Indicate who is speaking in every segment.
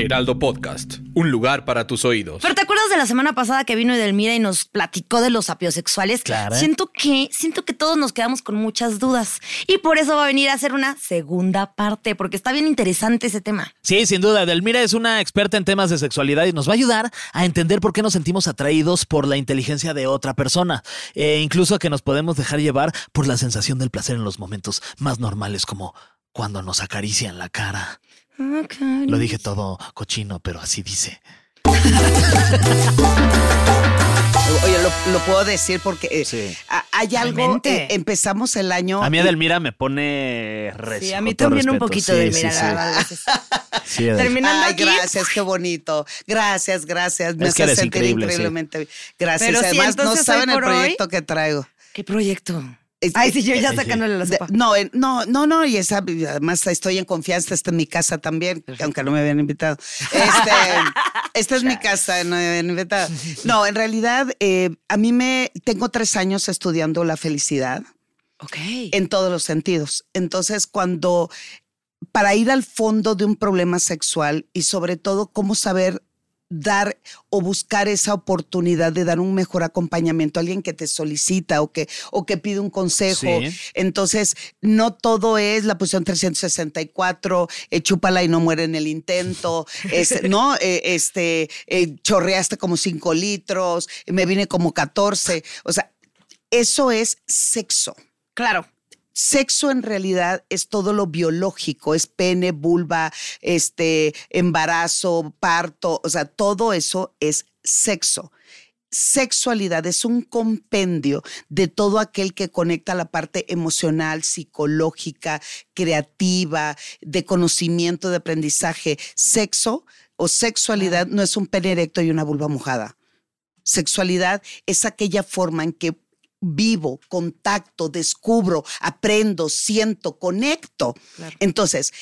Speaker 1: Heraldo Podcast, un lugar para tus oídos.
Speaker 2: Pero ¿te acuerdas de la semana pasada que vino Edelmira y nos platicó de los sapiosexuales?
Speaker 3: Claro.
Speaker 2: Siento que, siento que todos nos quedamos con muchas dudas. Y por eso va a venir a hacer una segunda parte, porque está bien interesante ese tema.
Speaker 3: Sí, sin duda. Delmira es una experta en temas de sexualidad y nos va a ayudar a entender por qué nos sentimos atraídos por la inteligencia de otra persona. E incluso que nos podemos dejar llevar por la sensación del placer en los momentos más normales, como cuando nos acarician la cara. Lo dije todo cochino, pero así dice.
Speaker 4: Oye, lo, lo puedo decir porque eh,
Speaker 3: Sí.
Speaker 4: a- hay algo.
Speaker 2: Realmente.
Speaker 4: eh, empezamos el año.
Speaker 3: A mí
Speaker 4: y-
Speaker 3: Delmira me pone recio.
Speaker 2: Sí, a mí también un poquito
Speaker 3: Sí,
Speaker 2: de
Speaker 3: sí,
Speaker 2: mira,
Speaker 3: sí.
Speaker 2: la. Terminando
Speaker 4: Ay,
Speaker 2: aquí.
Speaker 4: gracias, qué bonito. Gracias, gracias. Me
Speaker 3: Es que
Speaker 4: hace
Speaker 3: eres
Speaker 4: sentir
Speaker 3: increíble, sí.
Speaker 4: increíblemente bien. Gracias.
Speaker 2: Pero
Speaker 4: Además, no saben el
Speaker 2: hoy-
Speaker 4: proyecto que traigo.
Speaker 2: ¿Qué proyecto?
Speaker 4: Es-
Speaker 2: Ay, sí, yo ya sacándole la sopa.
Speaker 4: no, en- no, no, no, y esa, además estoy en confianza, está en mi casa también, aunque no me habían invitado. Este, esta es mi casa, no me habían invitado. No, en realidad, eh, a mí me, tengo tres años estudiando la felicidad
Speaker 2: Ok.
Speaker 4: en todos los sentidos. Entonces, cuando, para ir al fondo de un problema sexual y sobre todo cómo saber dar o buscar esa oportunidad de dar un mejor acompañamiento a alguien que te solicita o que, o que pide un consejo.
Speaker 3: Sí.
Speaker 4: Entonces, no todo es la posición 364, eh, chúpala y no muere en el intento, ¿no? Eh, este, eh, chorreaste como 5 litros, me vine como 14. O sea, eso es sexo.
Speaker 2: Claro.
Speaker 4: Sexo en realidad es todo lo biológico, es pene, vulva, este, embarazo, parto, o sea, todo eso es sexo. Sexualidad es un compendio de todo aquel que conecta la parte emocional, psicológica, creativa, de conocimiento, de aprendizaje. Sexo o sexualidad no es un pene erecto y una vulva mojada. Sexualidad es aquella forma en que vivo, contacto, descubro, aprendo, siento, conecto.
Speaker 2: Claro.
Speaker 4: Entonces,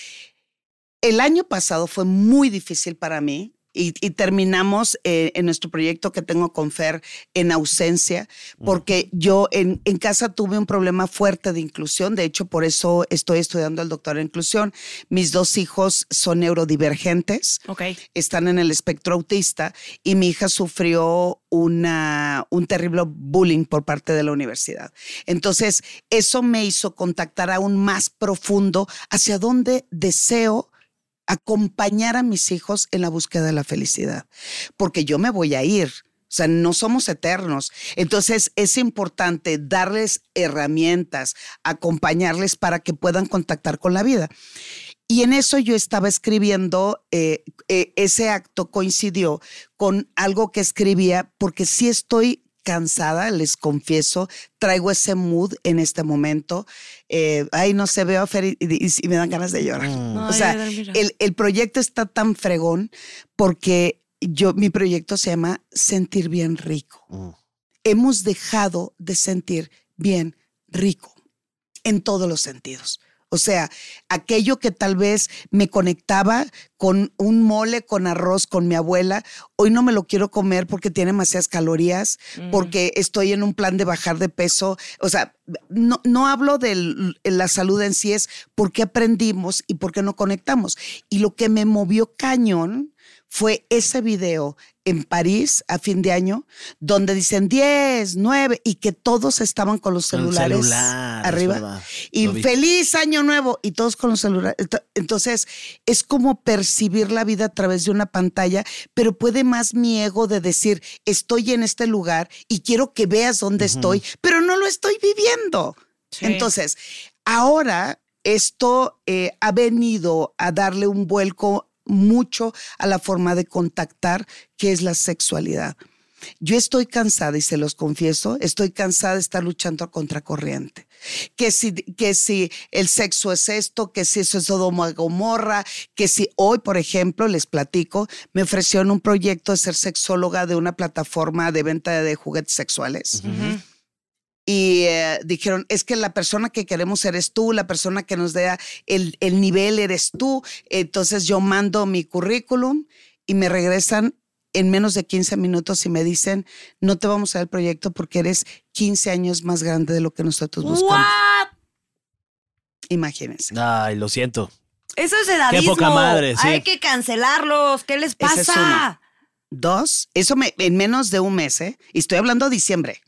Speaker 4: el año pasado fue muy difícil para mí. Y, y terminamos eh, en nuestro proyecto que tengo con Fer en ausencia, porque yo en, en casa tuve un problema fuerte de inclusión. De hecho, por eso estoy estudiando el doctorado en inclusión. Mis dos hijos son neurodivergentes
Speaker 2: Ok.
Speaker 4: están en el espectro autista y mi hija sufrió una, un terrible bullying por parte de la universidad. Entonces, eso me hizo contactar aún más profundo hacia dónde deseo acompañar a mis hijos en la búsqueda de la felicidad, porque yo me voy a ir. O sea, no somos eternos. Entonces es importante darles herramientas, acompañarles para que puedan contactar con la vida. Y en eso yo estaba escribiendo, eh, eh, ese acto coincidió con algo que escribía, porque sí estoy cansada, les confieso, traigo ese mood en este momento. Eh, ay, no se veo a Fer y, y- y me dan ganas de llorar.
Speaker 3: Mm.
Speaker 4: O sea, el, el proyecto está tan fregón porque yo, mi proyecto se llama Sentir Bien Rico.
Speaker 3: Mm.
Speaker 4: Hemos dejado de sentir bien rico en todos los sentidos. O sea, aquello que tal vez me conectaba con un mole con arroz con mi abuela, hoy no me lo quiero comer porque tiene demasiadas calorías, porque estoy en un plan de bajar de peso. O sea, no, no hablo de la salud en sí, es por qué aprendimos y por qué no conectamos. Y lo que me movió cañón fue ese video en París a fin de año, donde dicen 10, 9 y que todos estaban con los celulares
Speaker 3: celular, es
Speaker 4: arriba. Y
Speaker 3: Lo vi.
Speaker 4: feliz año nuevo y todos con los celulares. Ento- Entonces, es como percibir la vida a través de una pantalla, pero puede más mi ego de decir, estoy en este lugar y quiero que veas dónde estoy, pero no lo estoy viviendo.
Speaker 2: Sí.
Speaker 4: Entonces, ahora esto eh, ha venido a darle un vuelco mucho a la forma de contactar, que es la sexualidad. Yo estoy cansada, y se los confieso, estoy cansada de estar luchando a contracorriente. Que si, que si el sexo es esto, que si eso es Sodoma Gomorra, que si hoy, por ejemplo, les platico, me ofrecieron un proyecto de ser sexóloga de una plataforma de venta de juguetes sexuales. Y eh, dijeron, es que la persona que queremos eres tú, la persona que nos dé el, el nivel eres tú. Entonces yo mando mi currículum y me regresan en menos de 15 minutos y me dicen, no te vamos a dar el proyecto porque eres 15 años más grande de lo que nosotros buscamos.
Speaker 2: ¿What?
Speaker 4: Imagínense.
Speaker 3: Ay, lo siento.
Speaker 2: Eso es edadismo.
Speaker 3: Qué poca madre, sí.
Speaker 2: Hay que cancelarlos. ¿Qué les
Speaker 4: es
Speaker 2: pasa?
Speaker 4: Dos, eso me, en menos de un mes, ¿eh? Y estoy hablando diciembre.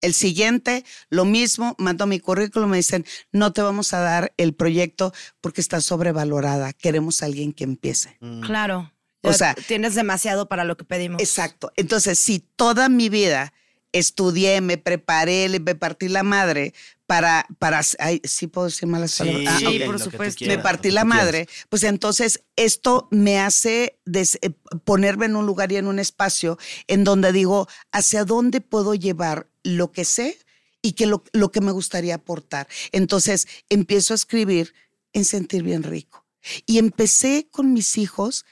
Speaker 4: El siguiente, lo mismo, mando mi currículum, me dicen, no te vamos a dar el proyecto porque está sobrevalorada. Queremos a alguien que empiece.
Speaker 2: Claro.
Speaker 4: O sea-
Speaker 2: tienes demasiado para lo que pedimos.
Speaker 4: Exacto. Entonces, si toda mi vida estudié, me preparé, le- me partí la madre para, para, ay, sí puedo decir malas palabras. Ah,
Speaker 2: Sí, por supuesto.
Speaker 3: quieras,
Speaker 4: me partí la
Speaker 3: quieras.
Speaker 4: madre, pues entonces esto me hace des- eh, ponerme en un lugar y en un espacio en donde digo, ¿hacia dónde puedo llevar lo que sé y que lo, lo que me gustaría aportar? Entonces empiezo a escribir en sentir bien rico. Y empecé con mis hijos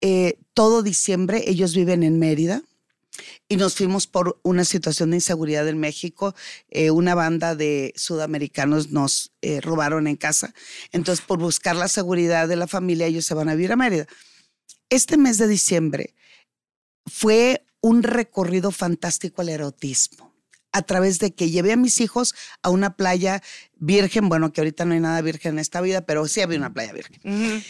Speaker 4: eh, todo diciembre, ellos viven en Mérida. Y nos fuimos por una situación de inseguridad en México. Eh, una banda de sudamericanos nos eh, robaron en casa. Entonces, por buscar la seguridad de la familia, ellos se van a vivir a Mérida. Este mes de diciembre fue un recorrido fantástico al erotismo. A través de que llevé a mis hijos a una playa virgen, bueno, que ahorita no hay nada virgen en esta vida, pero sí había una playa virgen.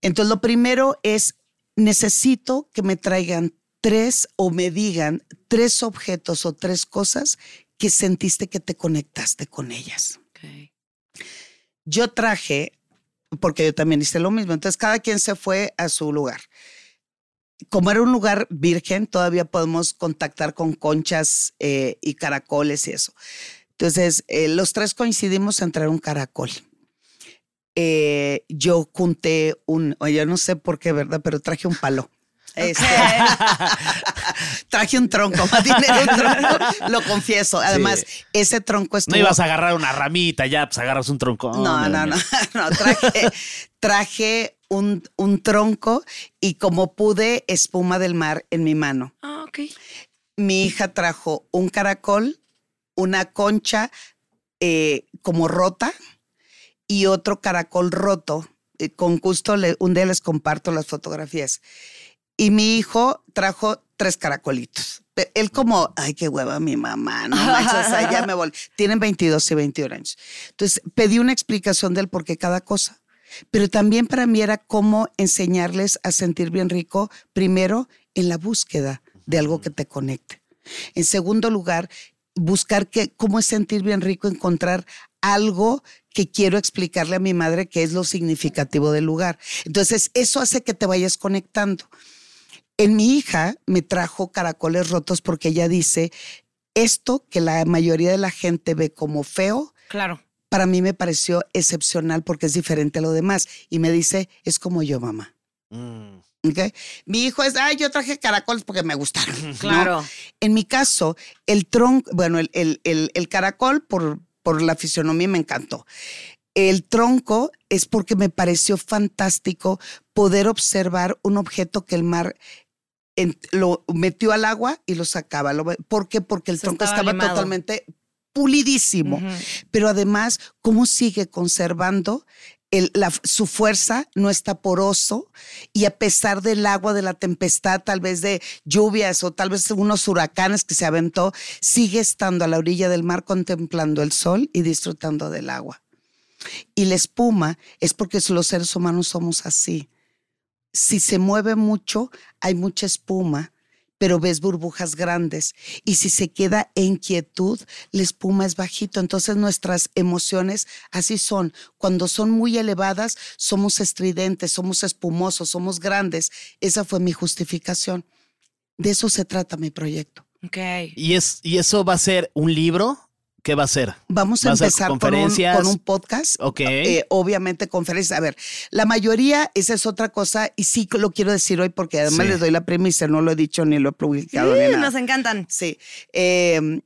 Speaker 4: Entonces, lo primero es, necesito que me traigan tres o me digan tres objetos o tres cosas que sentiste que te conectaste con ellas. Yo traje, porque yo también hice lo mismo, entonces cada quien se fue a su lugar. Como era un lugar virgen, todavía podemos contactar con conchas eh, y caracoles y eso. Entonces, eh, los tres coincidimos en traer un caracol. Eh, yo junté un, yo no sé por qué, ¿verdad? Pero traje un palo. Este, traje un tronco, más un tronco, lo confieso. Además, ese tronco estuvo...
Speaker 3: No ibas a agarrar una ramita, ya, pues agarras un tronco.
Speaker 4: No, no, no, no, traje, traje un, un tronco y como pude, espuma del mar en mi mano.
Speaker 2: Ah, ok.
Speaker 4: Mi hija trajo un caracol, una concha eh, como rota y otro caracol roto. Eh, con gusto, le- un día les comparto las fotografías. Y mi hijo trajo tres caracolitos. Él como, ay, qué hueva mi mamá, no manches, o sea, ya me vol Tienen 22 y 21 años. Entonces, pedí una explicación del por qué cada cosa. Pero también para mí era cómo enseñarles a sentir bien rico, primero, en la búsqueda de algo que te conecte. En segundo lugar, buscar que, cómo es sentir bien rico, encontrar algo que quiero explicarle a mi madre que es lo significativo del lugar. Entonces, eso hace que te vayas conectando. En mi hija me trajo caracoles rotos porque ella dice, esto que la mayoría de la gente ve como feo,
Speaker 2: Claro.
Speaker 4: para mí me pareció excepcional porque es diferente a lo demás. Y me dice, es como yo, mamá.
Speaker 3: Mm.
Speaker 4: ¿ok? Mi hijo es, ay, yo traje caracoles porque me gustaron. ¿no?
Speaker 2: Claro.
Speaker 4: En mi caso, el tronco, bueno, el, el- el- el caracol por, por la fisionomía me encantó. El tronco es porque me pareció fantástico poder observar un objeto que el mar en- lo metió al agua y lo sacaba. Lo- ¿Por qué? Porque el
Speaker 2: Se
Speaker 4: tronco
Speaker 2: estaba
Speaker 4: totalmente pulidísimo pero además cómo sigue conservando el- la- su fuerza, no está poroso y a pesar del agua, de la tempestad, tal vez de lluvias o tal vez unos huracanes que se aventó, sigue estando a la orilla del mar contemplando el sol y disfrutando del agua. Y la espuma es porque los seres humanos somos así. Si se mueve mucho, hay mucha espuma, pero ves burbujas grandes. Y si se queda en quietud, la espuma es bajito. Entonces nuestras emociones así son. Cuando son muy elevadas, somos estridentes, somos espumosos, somos grandes. Esa fue mi justificación. De eso se trata mi proyecto.
Speaker 2: Ok.
Speaker 3: ¿Y, es, ¿Y eso va a ser un libro? ¿Qué va a ser?
Speaker 4: Vamos a
Speaker 3: ¿Va a ser
Speaker 4: empezar con un,
Speaker 3: conferencias?
Speaker 4: con un podcast.
Speaker 3: Ok.
Speaker 4: Eh, obviamente conferencias. A ver, la mayoría, esa es otra cosa, y sí lo quiero decir hoy porque además
Speaker 3: Sí.
Speaker 4: les doy la premisa, no lo he dicho ni lo he publicado ni
Speaker 2: Sí,
Speaker 4: nada.
Speaker 2: nos encantan.
Speaker 4: Sí. Eh,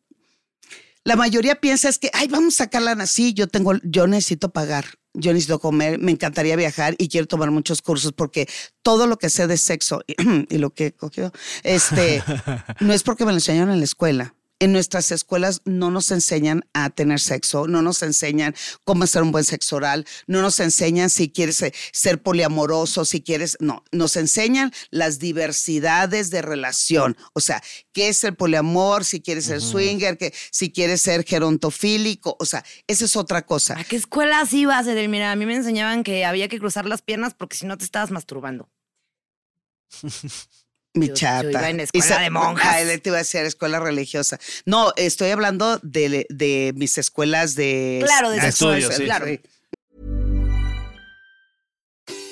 Speaker 4: La mayoría piensa es que, ay, vamos a sacarla así, yo tengo, yo necesito pagar, yo necesito comer, me encantaría viajar y quiero tomar muchos cursos porque todo lo que sé de sexo y, y lo que he cogido, este, no es porque me lo enseñaron en la escuela. En nuestras escuelas no nos enseñan a tener sexo, no nos enseñan cómo hacer un buen sexo oral, no nos enseñan si quieres eh, ser poliamoroso, si quieres, no, nos enseñan las diversidades de relación. O sea, qué es el poliamor, si quieres ser swinger, que, si quieres ser gerontofílico, o sea, esa es otra cosa.
Speaker 2: ¿A qué escuelas ibas, Edel? Mira, a mí me enseñaban que había que cruzar las piernas porque si no te estabas masturbando.
Speaker 4: Mi
Speaker 2: Yo- yo iba en escuela
Speaker 4: sa-
Speaker 2: de monjas.
Speaker 4: Ay, te iba a decir escuela religiosa. No, estoy hablando de, de mis escuelas de...
Speaker 2: Claro, de
Speaker 3: De
Speaker 2: sexo,
Speaker 3: estudio, sí.
Speaker 2: claro.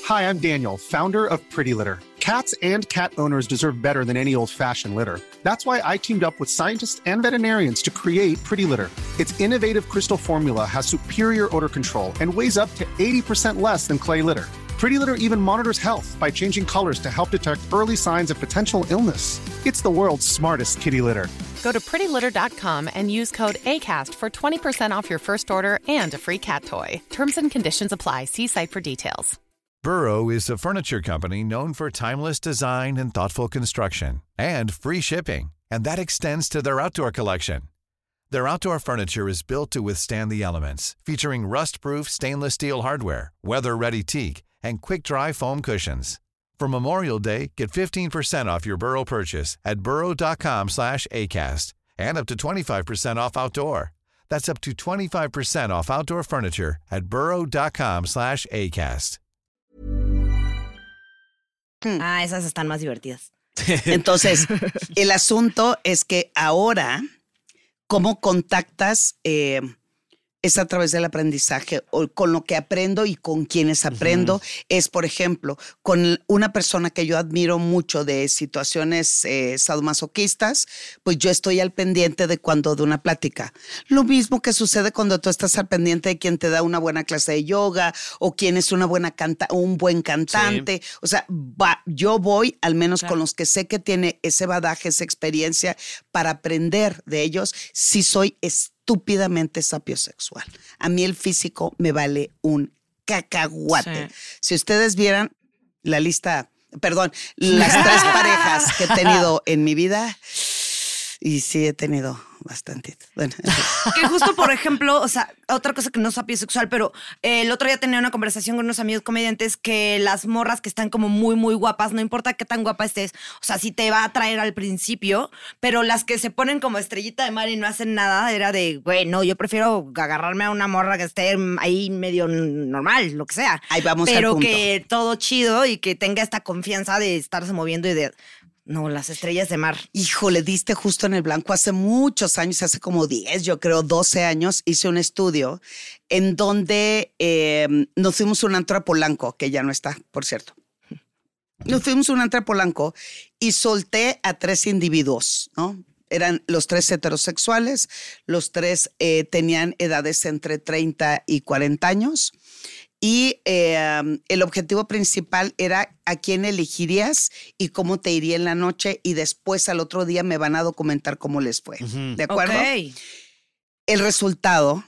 Speaker 5: Hi, I'm Daniel, founder of Pretty Litter. Cats and cat owners deserve better than any old fashioned litter. That's why I teamed up with scientists and veterinarians to create Pretty Litter. Its innovative crystal formula has superior odor control and weighs up to 80% less than clay litter. Pretty Litter even monitors health by changing colors to help detect early signs of potential illness. It's the world's smartest kitty litter.
Speaker 6: Go to prettylitter.com and use code ACAST for 20% off your first order and a free cat toy. Terms and conditions apply. See site for details.
Speaker 7: Burrow is a furniture company known for timeless design and thoughtful construction and free shipping, and that extends to their outdoor collection. Their outdoor furniture is built to withstand the elements, featuring rust-proof stainless steel hardware, weather-ready teak, and quick-dry foam cushions. For Memorial Day, get 15% off your Burrow purchase at burrow.com slash ACAST and up to 25% off outdoor. That's up to 25% off outdoor furniture at burrow.com slash ACAST.
Speaker 2: Ah, esas están más divertidas.
Speaker 4: Entonces, el asunto es que ahora, ¿cómo contactas? eh, es a través del aprendizaje, o con lo que aprendo y con quienes aprendo. Es, por ejemplo, con una persona que yo admiro mucho de situaciones eh, sadomasoquistas, pues yo estoy al pendiente de cuando de una plática. Lo mismo que sucede cuando tú estás al pendiente de quien te da una buena clase de yoga o quien es una buena canta, un buen cantante. O sea, va, yo voy al menos con los que sé que tiene ese badaje, esa experiencia para aprender de ellos. Si soy estúpidamente sapiosexual. A mí el físico me vale un cacahuate.
Speaker 2: Sí.
Speaker 4: Si ustedes vieran la lista, perdón, las tres parejas que he tenido en mi vida, y sí he tenido bastante. Bueno.
Speaker 2: Que justo, por ejemplo, o sea, otra cosa que no es sexual, pero eh, el otro día tenía una conversación con unos amigos comediantes que las morras que están como muy, muy guapas, no importa qué tan guapa estés, o sea, si te va a atraer al principio, pero las que se ponen como estrellita de mar y no hacen nada, era de, güey, no, yo prefiero agarrarme a una morra que esté ahí medio normal, lo que sea.
Speaker 4: Ahí vamos al
Speaker 2: Pero
Speaker 4: punto.
Speaker 2: que todo chido y que tenga esta confianza de estarse moviendo y de, no, las estrellas de mar.
Speaker 4: Híjole, diste justo en el blanco. Hace muchos años, hace como 10, yo creo, 12 años, hice un estudio en donde eh, nos fuimos un antro a Polanco, que ya no está, por cierto. Nos fuimos un antro a Polanco y solté a tres individuos, ¿no? Eran los tres heterosexuales, los tres eh, tenían edades entre 30 y 40 años. Y eh, el objetivo principal era a quién elegirías y cómo te iría en la noche y después al otro día me van a documentar cómo les fue. ¿De acuerdo?
Speaker 2: Ok.
Speaker 4: El resultado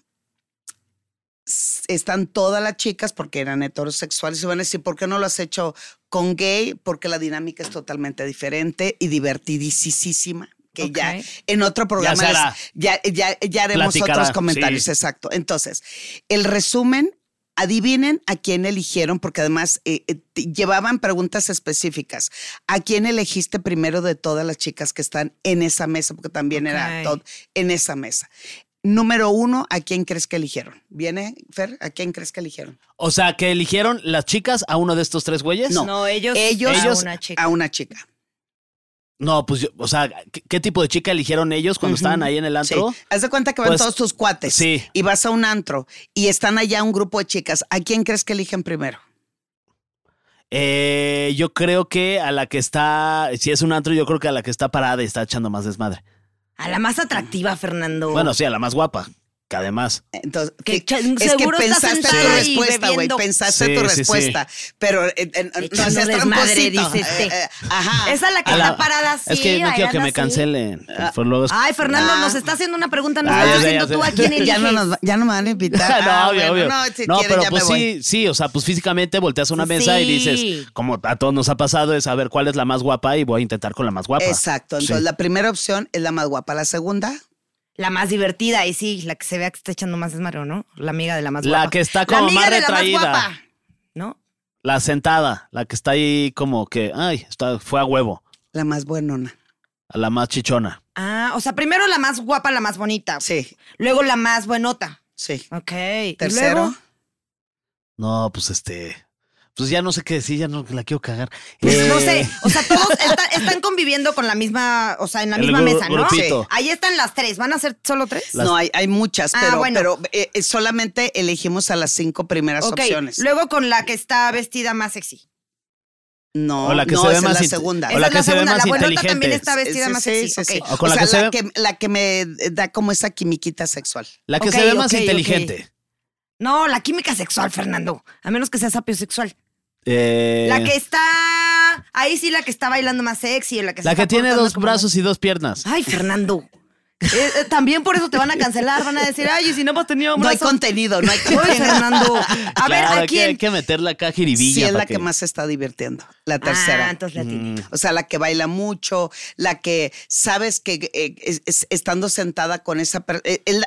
Speaker 4: están todas las chicas porque eran heterosexuales y van a decir, ¿por qué no lo has hecho con gay? Porque la dinámica es totalmente diferente y divertidísima. Que ya
Speaker 2: Ok.
Speaker 4: en otro programa
Speaker 3: hará.
Speaker 4: les- ya, ya, ya haremos
Speaker 3: Platicará,
Speaker 4: otros comentarios,
Speaker 3: sí.
Speaker 4: exacto. Entonces, el resumen, adivinen a quién eligieron, porque además eh, eh, llevaban preguntas específicas. ¿A quién elegiste primero de todas las chicas que están en esa mesa? Porque también era todo en esa mesa. Número uno, ¿a quién crees que eligieron? ¿Viene, Fer? ¿A quién crees que eligieron?
Speaker 3: O sea, que eligieron las chicas a uno de estos tres güeyes.
Speaker 4: No,
Speaker 2: No, ellos,
Speaker 4: ellos
Speaker 2: a una chica.
Speaker 4: a una chica.
Speaker 3: No, pues, yo- o sea, ¿qué, qué tipo de chica eligieron ellos cuando estaban ahí en el antro?
Speaker 4: Sí. Haz de cuenta que van
Speaker 3: Pues,
Speaker 4: todos tus cuates
Speaker 3: sí.
Speaker 4: y vas a un antro y están allá un grupo de chicas. ¿A quién crees que eligen primero?
Speaker 3: Eh, yo creo que a la que está, si es un antro, yo creo que a la que está parada y está echando más desmadre.
Speaker 2: A la más atractiva, Fernando.
Speaker 3: Bueno, sí, a la más guapa. Que además.
Speaker 4: Entonces,
Speaker 2: Que
Speaker 4: que-
Speaker 2: ch-
Speaker 4: es que pensaste tu respuesta, güey. Pensaste
Speaker 3: Sí,
Speaker 4: tu
Speaker 3: sí, sí.
Speaker 4: respuesta. Pero eh, eh, no seas
Speaker 2: desmadre,
Speaker 4: tramposito.
Speaker 2: dice este.
Speaker 4: Eh, eh, ajá.
Speaker 2: Esa es la que
Speaker 3: la-
Speaker 2: está parada así.
Speaker 3: es que no quiero que me
Speaker 2: así.
Speaker 3: cancelen. por luego es-
Speaker 2: Ay, Fernando,
Speaker 4: Ah.
Speaker 2: nos está haciendo una pregunta. Nos
Speaker 3: Ah,
Speaker 2: estás haciendo
Speaker 3: ya
Speaker 2: tú
Speaker 3: sé.
Speaker 2: a quién
Speaker 4: ya, no nos, ya no me van a invitar.
Speaker 3: no,
Speaker 4: Ah,
Speaker 3: obvio,
Speaker 4: bueno,
Speaker 3: obvio.
Speaker 4: No, si
Speaker 3: no,
Speaker 4: quieren,
Speaker 3: pero
Speaker 4: ya
Speaker 3: pues sí, sí, o sea, pues físicamente volteas a una mesa y dices, como a todos nos ha pasado, es a ver cuál es la más guapa y voy a intentar con la más guapa.
Speaker 4: Exacto. Entonces, la primera opción es la más guapa. La segunda,
Speaker 2: La más divertida, y sí, la que se vea que está echando más desmadre, ¿no? La amiga de la más
Speaker 3: La
Speaker 2: guapa.
Speaker 3: que está
Speaker 2: La
Speaker 3: como
Speaker 2: amiga
Speaker 3: más
Speaker 2: de la
Speaker 3: retraída.
Speaker 2: guapa, ¿no?
Speaker 3: La sentada, la que está ahí como que, ay, está, fue a huevo,
Speaker 4: la más buenona.
Speaker 3: a la más chichona.
Speaker 2: Ah, o sea, primero la más guapa, la más bonita.
Speaker 4: Sí,
Speaker 2: Luego la más buenota.
Speaker 4: sí.
Speaker 2: Ok. ¿Y
Speaker 4: Tercero,
Speaker 2: luego?
Speaker 3: No, pues este, pues ya no sé qué decir, ya no la quiero cagar.
Speaker 2: Pues
Speaker 3: Eh,
Speaker 2: no sé, o sea, todos está- están conviviendo con la misma, o sea, en la
Speaker 3: El
Speaker 2: misma mesa, ¿no? Sí. Ahí están las tres, ¿van a ser solo tres?
Speaker 3: Las-
Speaker 4: no, hay, hay muchas,
Speaker 2: Ah,
Speaker 4: pero,
Speaker 2: bueno.
Speaker 4: pero eh, eh, solamente elegimos a las cinco primeras opciones.
Speaker 2: luego con la que está vestida más sexy.
Speaker 4: No,
Speaker 3: O la que
Speaker 4: no,
Speaker 3: se ve
Speaker 4: esa
Speaker 3: más
Speaker 4: es la segunda.
Speaker 3: o
Speaker 2: Esa
Speaker 3: la
Speaker 2: es
Speaker 3: que se ve
Speaker 2: segunda,
Speaker 3: más
Speaker 2: la
Speaker 3: inteligente.
Speaker 2: también está vestida
Speaker 4: Sí,
Speaker 2: más sexy.
Speaker 4: sí.
Speaker 3: O con la
Speaker 4: sea,
Speaker 3: que se
Speaker 4: la
Speaker 3: ve-
Speaker 4: que, la que me da como esa quimiquita sexual.
Speaker 3: La que se ve más inteligente.
Speaker 2: No, la química sexual, Fernando. A menos que sea sapiosexual.
Speaker 3: Eh,
Speaker 2: La que está. Ahí sí, la que está bailando más sexy. La que, se
Speaker 3: la que
Speaker 2: está
Speaker 3: tiene
Speaker 2: portando
Speaker 3: dos
Speaker 2: como-
Speaker 3: brazos y dos piernas.
Speaker 2: Ay, Fernando. Eh, eh, también por eso te van a cancelar. Van a decir, ay, y si no hemos tenido un
Speaker 4: No hay contenido, no hay
Speaker 2: Ay,
Speaker 4: contenido.
Speaker 2: Fernando. A ver,
Speaker 3: Claro,
Speaker 2: ¿a
Speaker 3: hay que- Hay
Speaker 2: quién?
Speaker 3: que meterla acá jiribilla.
Speaker 4: Sí, es
Speaker 3: para
Speaker 4: la que más se está divirtiendo. La tercera.
Speaker 2: Ah, entonces la tiene.
Speaker 3: Mm.
Speaker 4: O sea, la que baila mucho, la que sabes que eh, es- es- estando sentada con esa persona.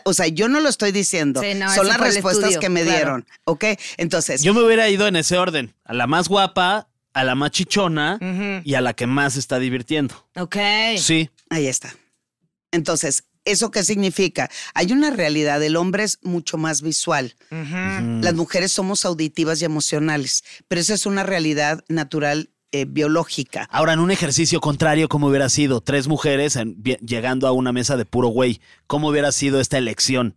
Speaker 4: o sea, yo no lo estoy diciendo.
Speaker 2: Sí, no,
Speaker 4: Son las
Speaker 2: fue el
Speaker 4: respuestas
Speaker 2: estudio,
Speaker 4: que me
Speaker 2: claro.
Speaker 4: dieron. ¿Ok? Entonces,
Speaker 3: Yo me hubiera ido en ese orden. A la más guapa, a la más chichona y a la que más se está divirtiendo.
Speaker 2: Ok.
Speaker 3: Sí.
Speaker 4: ahí está. Entonces, ¿eso qué significa? Hay una realidad. El hombre es mucho más visual. Las mujeres somos auditivas y emocionales, pero esa es una realidad natural eh, biológica.
Speaker 3: Ahora, en un ejercicio contrario, ¿cómo hubiera sido? Tres mujeres en- llegando a una mesa de puro güey. ¿Cómo hubiera sido esta elección?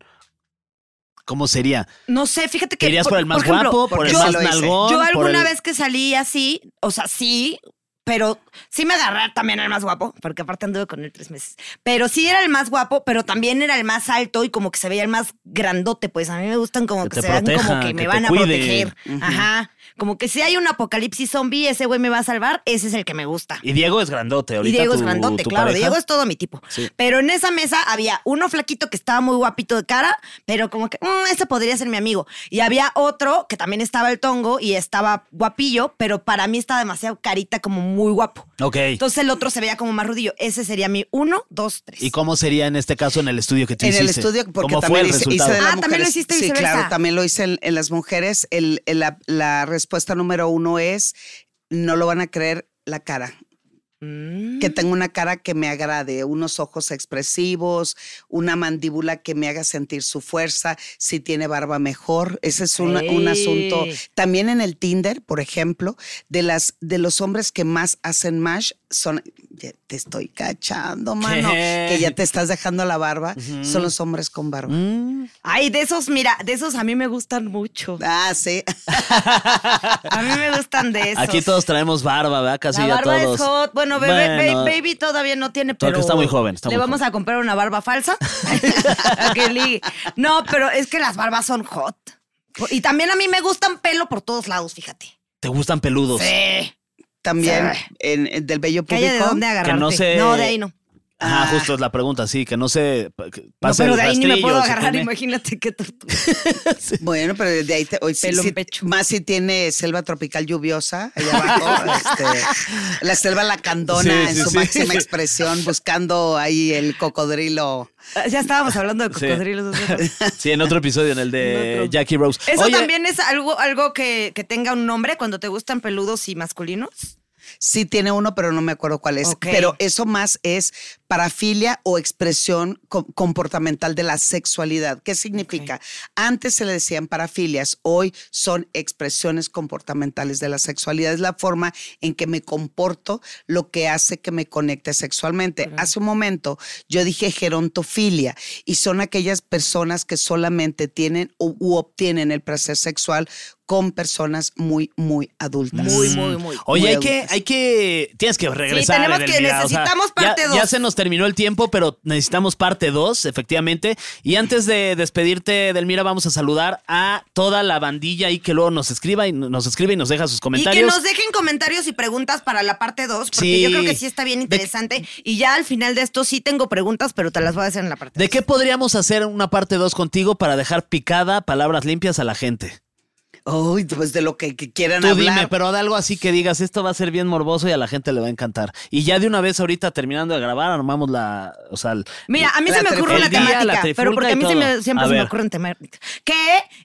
Speaker 3: ¿Cómo sería?
Speaker 2: No sé, fíjate que.
Speaker 3: ¿Te irías por, el más
Speaker 2: ejemplo,
Speaker 3: guapo, por el
Speaker 4: yo-
Speaker 3: más nalgón?
Speaker 2: Yo
Speaker 3: por
Speaker 2: alguna
Speaker 3: el-
Speaker 2: vez que salí así, o sea, sí, pero sí me agarré también al más guapo, porque aparte anduve con él tres meses. Pero sí era el más guapo, pero también era el más alto y como que se veía el más grandote. Pues a mí me gustan como
Speaker 3: Que
Speaker 2: se vean como que
Speaker 3: que
Speaker 2: me van a
Speaker 3: cuide.
Speaker 2: proteger. Ajá. Como que si hay un apocalipsis zombie, ese güey me va a salvar, ese es el que me gusta.
Speaker 3: Y Diego es grandote ahorita.
Speaker 2: Y Diego es grandote, claro.
Speaker 3: pareja.
Speaker 2: Diego es todo mi tipo.
Speaker 3: Sí.
Speaker 2: Pero en esa mesa había uno flaquito que estaba muy guapito de cara, pero como que, "Mm, ese podría ser mi amigo. Y había otro que también estaba el tongo y estaba guapillo, pero para mí estaba demasiado carita, como muy guapo.
Speaker 3: Ok.
Speaker 2: Entonces el otro se veía como más rudillo. Ese sería mi uno, dos, tres.
Speaker 3: ¿Y cómo sería en este caso en el estudio que tú
Speaker 4: En el
Speaker 3: hiciste?
Speaker 4: estudio, porque
Speaker 3: ¿Cómo fue
Speaker 4: también
Speaker 3: el
Speaker 4: hice, hice
Speaker 3: resultado?
Speaker 4: de las
Speaker 2: Ah, también lo hiciste
Speaker 4: Sí,
Speaker 2: viceversa.
Speaker 4: claro, también lo hice en, en las mujeres. El, el- la, la respuesta número uno es, no lo van a creer, la cara.
Speaker 2: Mm.
Speaker 4: Que tengo una cara que me agrade, unos ojos expresivos, una mandíbula que me haga sentir su fuerza, si tiene barba mejor. Ese es un
Speaker 2: Sí.
Speaker 4: asunto. También en el Tinder, por ejemplo, de, las, de los hombres que más hacen mash son, ya te estoy cachando, mano,
Speaker 3: ¿Qué?
Speaker 4: que ya te estás dejando la barba, son los hombres con barba.
Speaker 3: Mm.
Speaker 2: Ay, de esos, mira, de esos a mí me gustan mucho.
Speaker 4: Ah, sí.
Speaker 2: A mí me gustan de esos.
Speaker 3: Aquí todos traemos barba, ¿verdad? Casi
Speaker 2: La
Speaker 3: ya
Speaker 2: barba
Speaker 3: todos.
Speaker 2: es hot. Bueno, bebé,
Speaker 3: Bueno,
Speaker 2: baby todavía no tiene, pero
Speaker 3: está muy joven, está
Speaker 2: le
Speaker 3: muy
Speaker 2: vamos
Speaker 3: joven.
Speaker 2: a comprar una barba falsa. No, pero es que las barbas son hot. Y también a mí me gustan pelo por todos lados, fíjate.
Speaker 3: ¿Te gustan peludos?
Speaker 2: Sí.
Speaker 4: También en, en del bello
Speaker 2: Que de
Speaker 4: público.
Speaker 2: dónde agarrarte.
Speaker 3: no se-
Speaker 2: No, de ahí no.
Speaker 3: Ajá,
Speaker 4: Ah.
Speaker 3: justo es la pregunta, sí, que no se que
Speaker 2: No,
Speaker 3: pase
Speaker 2: pero
Speaker 3: el
Speaker 2: de ahí ni me puedo agarrar,
Speaker 3: tiene-
Speaker 2: imagínate qué tortura.
Speaker 4: Bueno, pero de ahí te, hoy sí- sí-
Speaker 2: pecho.
Speaker 4: más si tiene selva tropical lluviosa allá abajo, este, la selva lacandona
Speaker 3: Sí,
Speaker 4: en
Speaker 3: sí,
Speaker 4: su
Speaker 3: sí.
Speaker 4: máxima expresión, buscando ahí el cocodrilo.
Speaker 2: Ya estábamos hablando de
Speaker 3: Sí.
Speaker 2: cocodrilos.
Speaker 3: Sí, en otro episodio, en el de. Jackie Rose.
Speaker 2: ¿Eso
Speaker 3: Oye,
Speaker 2: también es algo, algo que, que tenga un nombre cuando te gustan peludos y masculinos?
Speaker 4: Sí tiene uno, pero no me acuerdo cuál es. Pero eso más es parafilia o expresión co- comportamental de la sexualidad. ¿Qué significa? Antes se le decían parafilias, hoy son expresiones comportamentales de la sexualidad. Es la forma en que me comporto, lo que hace que me conecte sexualmente. Hace un momento yo dije gerontofilia y son aquellas personas que solamente tienen u, u obtienen el placer sexual con personas muy, muy adultas.
Speaker 2: Muy, muy, muy.
Speaker 3: Oye,
Speaker 4: muy
Speaker 3: hay que, hay que, tienes que regresar.
Speaker 2: tenemos que- necesitamos
Speaker 3: ya-
Speaker 2: parte
Speaker 3: Ya,
Speaker 2: dos.
Speaker 3: se nos terminó el tiempo, pero necesitamos parte 2, efectivamente. Y antes de despedirte, Delmira, vamos a saludar a toda la bandilla ahí que luego nos escriba y nos escribe y nos deja sus
Speaker 2: Y que
Speaker 3: comentarios.
Speaker 2: nos dejen comentarios y preguntas para la parte 2, porque
Speaker 3: Sí.
Speaker 2: yo creo que sí está bien
Speaker 3: De-
Speaker 2: interesante. Y ya al final de esto sí tengo preguntas, pero te las voy a hacer en la parte
Speaker 3: ¿De
Speaker 2: dos.
Speaker 3: qué podríamos hacer una parte 2 contigo para dejar picada palabras limpias a la gente?
Speaker 4: Uy, pues de lo que, que quieran
Speaker 3: Tú
Speaker 4: hablar.
Speaker 3: dime, pero de algo así que digas, esto va a ser bien morboso y a la gente le va a encantar. Y ya de una vez ahorita terminando de grabar, armamos la, o sea, el-
Speaker 2: Mira, a mí
Speaker 4: La
Speaker 2: se me ocurre una
Speaker 3: día,
Speaker 2: temática,
Speaker 3: la
Speaker 2: pero porque a mí se
Speaker 3: todo.
Speaker 2: me- siempre
Speaker 3: A
Speaker 2: se me ocurren temáticas. Que,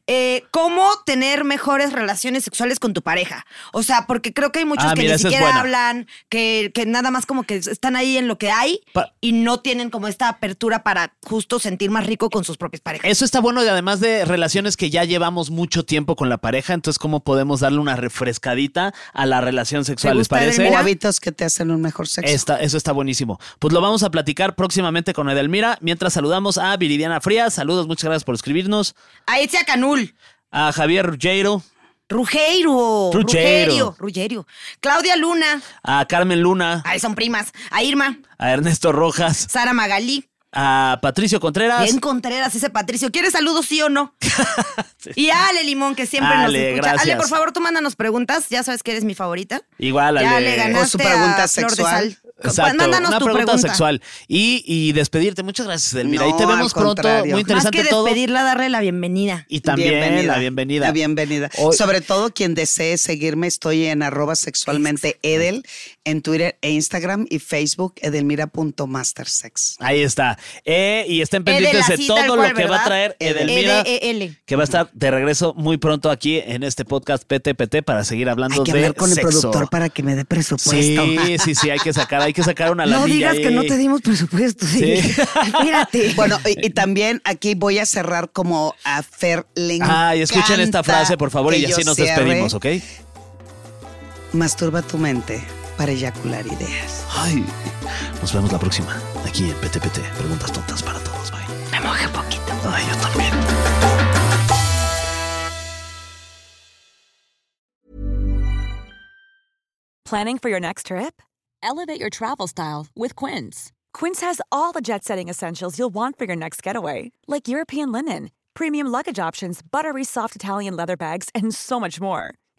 Speaker 2: eh, ¿cómo tener mejores relaciones sexuales con tu pareja? O sea, porque creo que hay muchos
Speaker 3: Ah,
Speaker 2: que
Speaker 3: mira,
Speaker 2: ni siquiera hablan, que, que nada más como que están ahí en lo que hay
Speaker 3: Pa-
Speaker 2: y no tienen como esta apertura para justo sentir más rico con sus propias parejas.
Speaker 3: Eso está bueno y además de relaciones que ya llevamos mucho tiempo con la pareja, entonces cómo podemos darle una refrescadita a la relación sexual, ¿les
Speaker 2: gusta,
Speaker 3: parece?
Speaker 4: O
Speaker 2: Edelmira?
Speaker 4: hábitos que te hacen un mejor sexo.
Speaker 3: Esta- eso está buenísimo. Pues lo vamos a platicar próximamente con Edelmira. Mientras saludamos a Viridiana Frías. Saludos, muchas gracias por escribirnos.
Speaker 2: A Itzia Canul.
Speaker 3: A Javier Ruggiero.
Speaker 2: Rugeiro.
Speaker 3: Rugeiro.
Speaker 2: Rugerio. Rugerio. Claudia Luna.
Speaker 3: A Carmen Luna.
Speaker 2: Ay, son primas. A Irma.
Speaker 3: A Ernesto Rojas.
Speaker 2: Sara Magalí.
Speaker 3: A Patricio Contreras.
Speaker 2: Bien Contreras, ese Patricio. ¿Quieres saludos, sí o no? Y a Ale Limón, que siempre nos
Speaker 3: Ale,
Speaker 2: escucha. Ale,
Speaker 3: gracias.
Speaker 2: por favor, tú mándanos preguntas. Ya sabes que eres mi favorita.
Speaker 3: Igual,
Speaker 2: Ya
Speaker 3: Ale.
Speaker 2: le ganaste
Speaker 4: O su pregunta
Speaker 2: a
Speaker 4: sexual.
Speaker 3: Exacto,
Speaker 2: Mándanos
Speaker 3: una
Speaker 2: tu
Speaker 3: pregunta,
Speaker 2: pregunta.
Speaker 3: sexual. Y, y despedirte. Muchas gracias, Edelmira. Ahí
Speaker 4: No,
Speaker 3: te vemos pronto. Muy interesante
Speaker 2: Más que
Speaker 3: todo.
Speaker 2: despedirla, darle la bienvenida.
Speaker 3: Y también la bienvenida.
Speaker 4: La bienvenida.
Speaker 3: Hoy-
Speaker 4: Sobre todo quien desee seguirme, estoy en arroba sexualmente edel en Twitter e Instagram y Facebook edelmira.mastersex.
Speaker 3: Ahí está. Eh, y estén pendientes
Speaker 2: Edel,
Speaker 3: de todo lo que va a traer Edelmira.
Speaker 2: E-D-E-L.
Speaker 3: que va a estar de regreso muy pronto aquí en este podcast PTPT para seguir hablando
Speaker 4: Hay que
Speaker 3: de
Speaker 4: hablar con el
Speaker 3: sexo.
Speaker 4: productor para que me dé presupuesto.
Speaker 3: Sí, sí, sí, hay que sacar, hay que sacar una
Speaker 2: No digas que
Speaker 3: ahí.
Speaker 2: no te dimos presupuesto. Sí.
Speaker 3: Sí.
Speaker 2: Espérate.
Speaker 4: Bueno, y, y también aquí voy a cerrar como a Fer le
Speaker 3: Ay, escuchen esta frase, por favor, y así nos
Speaker 4: cierre.
Speaker 3: despedimos, ¿ok?
Speaker 4: Masturba tu mente para eyacular ideas.
Speaker 3: Ay, nos vemos la próxima, aquí en PTPT. Preguntas tontas para todos, bye.
Speaker 2: Me mojé poquito.
Speaker 3: Ay, yo también.
Speaker 8: Planning for your next trip? Elevate your travel style with Quince. Quince has all the jet setting essentials you'll want for your next getaway, like European linen, premium luggage options, buttery soft Italian leather bags, and so much more.